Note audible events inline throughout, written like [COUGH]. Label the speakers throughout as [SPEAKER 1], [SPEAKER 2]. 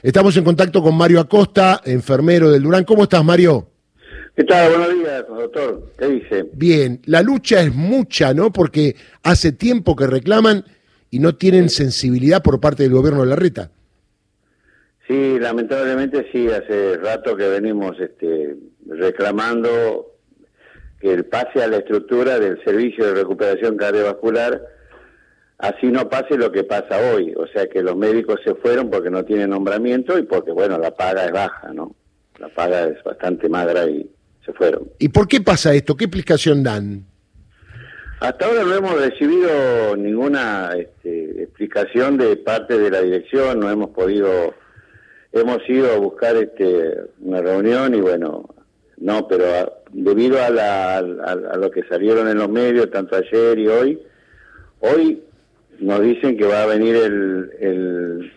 [SPEAKER 1] Estamos en contacto con Mario Acosta, enfermero del Durán. ¿Cómo estás, Mario?
[SPEAKER 2] ¿Qué tal? Buenos días, doctor. ¿Qué dice?
[SPEAKER 1] Bien, la lucha es mucha, ¿no? Porque hace tiempo que reclaman y no tienen sensibilidad por parte del gobierno de la Reta.
[SPEAKER 2] Sí, lamentablemente sí, hace rato que venimos este, reclamando que el pase a la estructura del servicio de recuperación cardiovascular así no pase lo que pasa hoy, o sea que los médicos se fueron porque no tienen nombramiento y porque, bueno, la paga es baja, ¿no? La paga es bastante magra y se fueron.
[SPEAKER 1] ¿Y por qué pasa esto? ¿Qué explicación dan?
[SPEAKER 2] Hasta ahora no hemos recibido ninguna este, explicación de parte de la dirección, no hemos podido, hemos ido a buscar este, una reunión y bueno, no, pero debido a, la, a lo que salieron en los medios, tanto ayer y hoy, hoy nos dicen que va a venir el,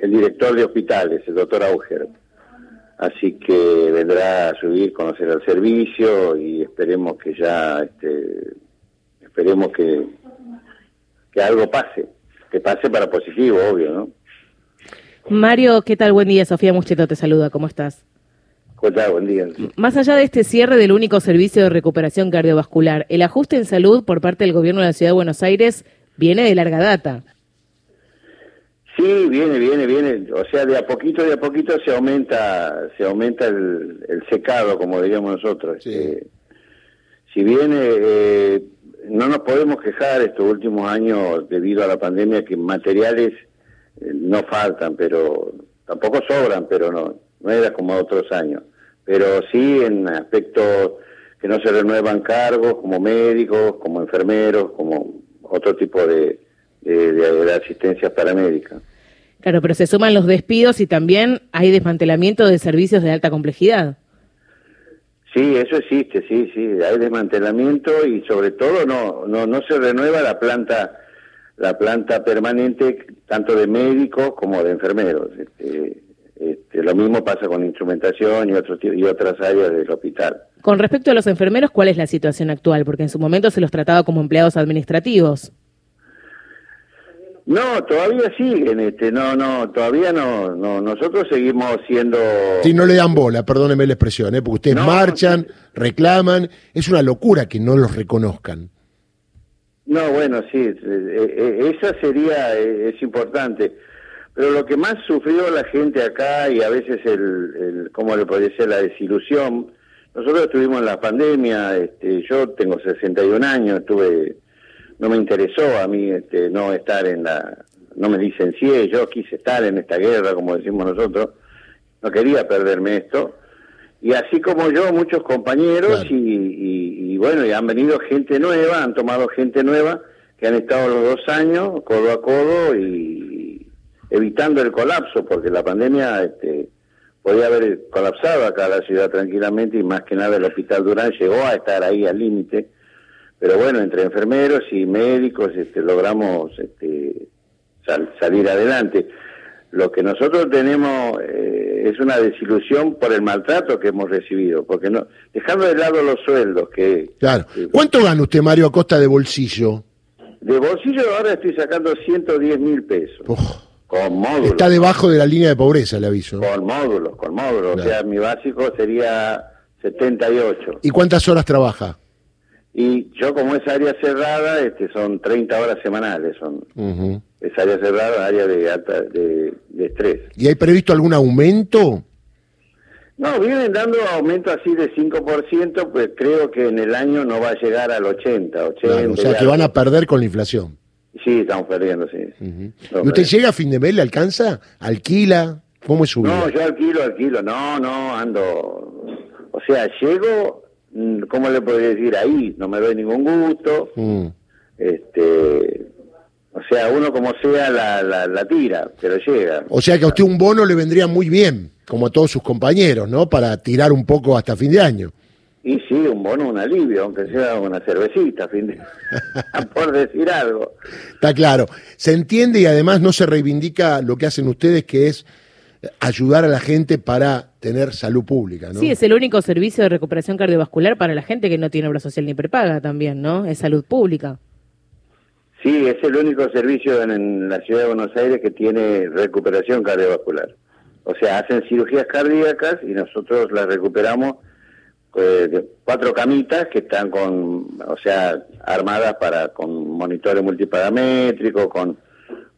[SPEAKER 2] el, director de hospitales, el doctor Auger. Así que vendrá a subir, conocer el servicio y esperemos que ya, este, esperemos que, que algo pase, que pase para positivo, obvio, ¿no?
[SPEAKER 3] Mario, ¿qué tal? Buen día. Sofía Mucheto te saluda. ¿Cómo estás?
[SPEAKER 2] Hola, buen día.
[SPEAKER 3] Más allá de este cierre del único servicio de recuperación cardiovascular, el ajuste en salud por parte del gobierno de la Ciudad de Buenos Aires viene de larga data.
[SPEAKER 2] Sí, viene, viene, viene. O sea, de a poquito, de a poquito se aumenta, se aumenta el, secado, como diríamos nosotros. Eh, si bien eh, no nos podemos quejar estos últimos años debido a la pandemia que materiales eh, no faltan, pero tampoco sobran, pero no, no era como otros años. Pero sí en aspectos que no se renuevan cargos como médicos, como enfermeros, como otro tipo de, de, asistencia paramédica.
[SPEAKER 3] Claro, pero se suman los despidos y también hay desmantelamiento de servicios de alta complejidad.
[SPEAKER 2] Sí, eso existe, sí, sí, hay desmantelamiento y sobre todo no no no se renueva la planta la planta permanente tanto de médicos como de enfermeros. Este, este, lo mismo pasa con instrumentación y otros y otras áreas del hospital.
[SPEAKER 3] Con respecto a los enfermeros, ¿cuál es la situación actual? Porque en su momento se los trataba como empleados administrativos.
[SPEAKER 2] No, todavía siguen, este, no, no, todavía no, no, nosotros seguimos siendo...
[SPEAKER 1] Sí, no le dan bola, perdóneme la expresión, ¿eh? porque ustedes marchan, reclaman, es una locura que no los reconozcan.
[SPEAKER 2] No, bueno, sí, eh, eh, esa sería, es importante, pero lo que más sufrió la gente acá y a veces el, el ¿cómo le podría ser? La desilusión, nosotros estuvimos en la pandemia, este, yo tengo 61 años, estuve, no me interesó a mí este, no estar en la, no me licencié, yo quise estar en esta guerra, como decimos nosotros, no quería perderme esto. Y así como yo, muchos compañeros y, y, bueno, y han venido gente nueva, han tomado gente nueva que han estado los dos años codo a codo y evitando el colapso, porque la pandemia este, podía haber colapsado acá la ciudad tranquilamente y más que nada el Hospital Durán llegó a estar ahí al límite. Pero bueno, entre enfermeros y médicos este, logramos este, salir adelante. Lo que nosotros tenemos eh, es una desilusión por el maltrato que hemos recibido, porque no dejando de lado los sueldos que...
[SPEAKER 1] Claro. ¿Cuánto gana usted, Mario, a costa de bolsillo?
[SPEAKER 2] De bolsillo ahora estoy sacando 110 mil pesos. Con módulos.
[SPEAKER 1] Está debajo de la línea de pobreza, le aviso.
[SPEAKER 2] Con módulos, con módulos. O sea, mi básico sería 78.
[SPEAKER 1] ¿Y cuántas horas trabaja?
[SPEAKER 2] Y yo como es área cerrada, este, son 30 horas semanales. son Es área cerrada, área de, alta, de, estrés.
[SPEAKER 1] ¿Y hay previsto algún aumento?
[SPEAKER 2] No, vienen dando aumento así de 5%, pues creo que en el año no va a llegar al 80, 80.
[SPEAKER 1] o sea, que van a perder con la inflación.
[SPEAKER 2] Sí, estamos perdiendo, sí.
[SPEAKER 1] ¿Y usted llega a fin de mes, le alcanza? ¿Alquila? ¿Cómo es su vida?
[SPEAKER 2] No, yo alquilo, alquilo. No, no, ando... O sea, llego, mm, ¿cómo le podría decir? Ahí, no me doy ningún gusto. Mm. Este... O sea, uno como sea la, la, la, tira, pero llega.
[SPEAKER 1] O sea que a usted un bono le vendría muy bien, como a todos sus compañeros, ¿no? Para tirar un poco hasta fin de año.
[SPEAKER 2] Y sí, un bono, un alivio, aunque sea una cervecita, fin de... [LAUGHS] por decir algo.
[SPEAKER 1] Está claro. Se entiende y además no se reivindica lo que hacen ustedes, que es ayudar a la gente para tener salud pública, ¿no?
[SPEAKER 3] Sí, es el único servicio de recuperación cardiovascular para la gente que no tiene obra social ni prepaga también, ¿no? Es salud pública.
[SPEAKER 2] Sí, es el único servicio en, la ciudad de Buenos Aires que tiene recuperación cardiovascular. O sea, hacen cirugías cardíacas y nosotros las recuperamos eh, cuatro camitas que están con, o sea, armadas para con monitores multiparamétricos, con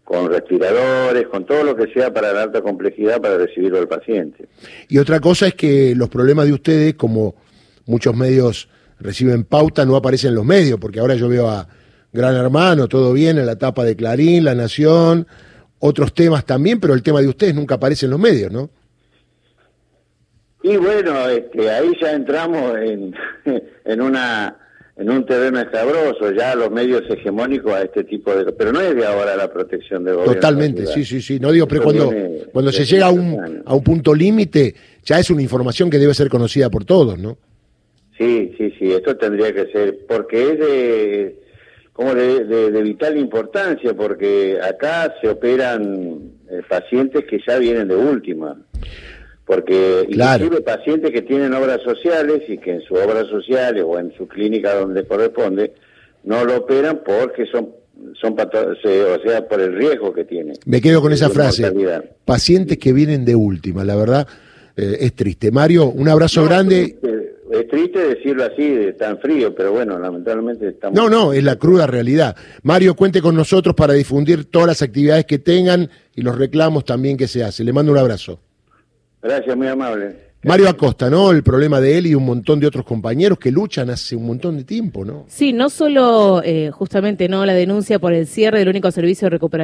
[SPEAKER 2] con respiradores, con todo lo que sea para la alta complejidad para recibirlo al paciente.
[SPEAKER 1] Y otra cosa es que los problemas de ustedes, como muchos medios reciben pauta, no aparecen en los medios, porque ahora yo veo a Gran Hermano, todo bien, en la tapa de Clarín, La Nación, otros temas también, pero el tema de ustedes nunca aparece en los medios, ¿no?
[SPEAKER 2] Y bueno, este, ahí ya entramos en, [LAUGHS] en una en un terreno escabroso, ya los medios hegemónicos a este tipo de... Pero no es de ahora la protección del gobierno.
[SPEAKER 1] Totalmente, sí, sí, sí. No digo, pero cuando, cuando se llega a un, a un punto límite, ya es una información que debe ser conocida por todos, ¿no?
[SPEAKER 2] Sí, sí, sí, esto tendría que ser, porque es de, como de, vital importancia, porque acá se operan eh, pacientes que ya vienen de última porque inclusive pacientes que tienen obras sociales y que en su obra social o en su clínica donde corresponde no lo operan porque son son o sea por el riesgo que tienen.
[SPEAKER 1] Me quedo con esa frase. Pacientes que vienen de última, la verdad eh, es triste. Mario, un abrazo grande.
[SPEAKER 2] Es triste, decirlo así, de tan frío, pero bueno, lamentablemente estamos.
[SPEAKER 1] No, no, es la cruda realidad. Mario, cuente con nosotros para difundir todas las actividades que tengan y los reclamos también que se hace. Le mando un abrazo.
[SPEAKER 2] Gracias, muy amable.
[SPEAKER 1] Mario Acosta, ¿no? El problema de él y un montón de otros compañeros que luchan hace un montón de tiempo, ¿no?
[SPEAKER 3] Sí, no solo eh, justamente no la denuncia por el cierre del único servicio de recuperación